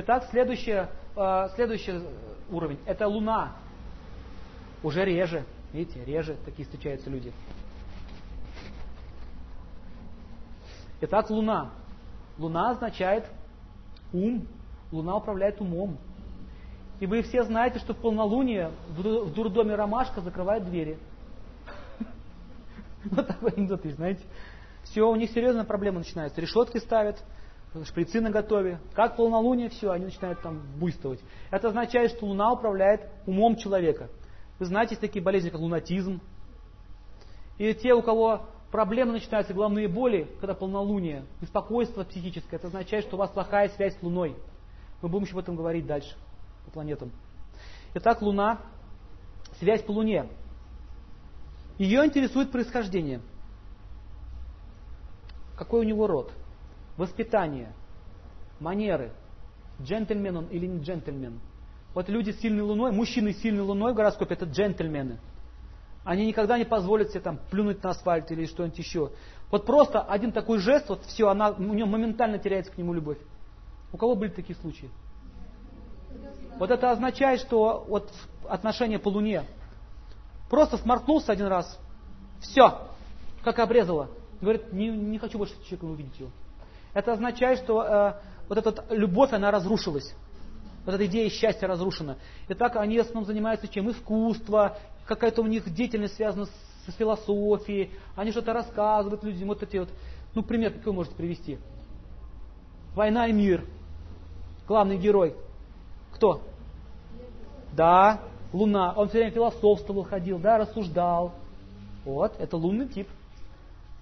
Итак, следующий, э, следующий уровень – это Луна. Уже реже, видите, реже такие встречаются люди. Итак, Луна. Луна означает ум. Луна управляет умом. И вы все знаете, что в полнолуние в дурдоме ромашка закрывает двери. Вот такой анекдот, знаете. Все, у них серьезная проблема начинается. Решетки ставят, шприцы на готове. Как полнолуние, все, они начинают там буйствовать. Это означает, что Луна управляет умом человека. Вы знаете, есть такие болезни, как лунатизм. И те, у кого проблемы начинаются, головные боли, когда полнолуние, беспокойство психическое, это означает, что у вас плохая связь с Луной. Мы будем еще об этом говорить дальше, по планетам. Итак, Луна, связь по Луне. Ее интересует происхождение. Какой у него род? Воспитание, манеры, джентльмен он или не джентльмен. Вот люди с сильной луной, мужчины с сильной луной в гороскопе это джентльмены. Они никогда не позволят себе там плюнуть на асфальт или что-нибудь еще. Вот просто один такой жест, вот все, она, у нее моментально теряется к нему любовь. У кого были такие случаи? Вот это означает, что вот отношения по Луне. Просто сморкнулся один раз, все, как обрезало. Говорит, не, не хочу больше человека увидеть его. Это означает, что э, вот эта любовь, она разрушилась. Вот эта идея счастья разрушена. И так они в основном занимаются чем? Искусство, какая-то у них деятельность связана с, философией, они что-то рассказывают людям, вот эти вот, ну, пример какой можете привести? Война и мир. Главный герой. Кто? Да, Луна. Он все время философствовал, ходил, да, рассуждал. Вот, это лунный тип.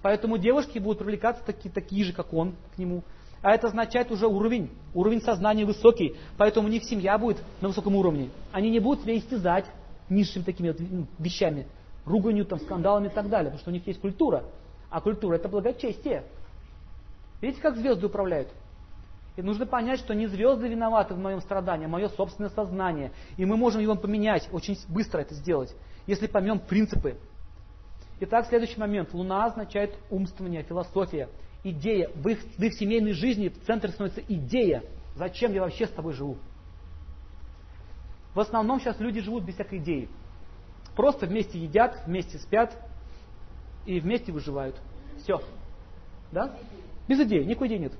Поэтому девушки будут привлекаться такие, такие же, как он, к нему. А это означает уже уровень, уровень сознания высокий. Поэтому у них семья будет на высоком уровне. Они не будут себя истязать низшими такими вот ну, вещами, руганью, там, скандалами и так далее. Потому что у них есть культура. А культура это благочестие. Видите, как звезды управляют? И нужно понять, что не звезды виноваты в моем страдании, а мое собственное сознание. И мы можем его поменять, очень быстро это сделать, если поймем принципы. Итак, следующий момент. Луна означает умствование, философия, идея. В их, в их семейной жизни в центре становится идея. Зачем я вообще с тобой живу? В основном сейчас люди живут без всякой идеи. Просто вместе едят, вместе спят и вместе выживают. Все. Да? Без идей, никакой идеи нет.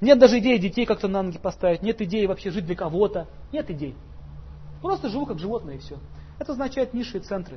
Нет даже идеи детей как-то на ноги поставить, нет идеи вообще жить для кого-то, нет идей. Просто живу как животное и все. Это означает низшие центры.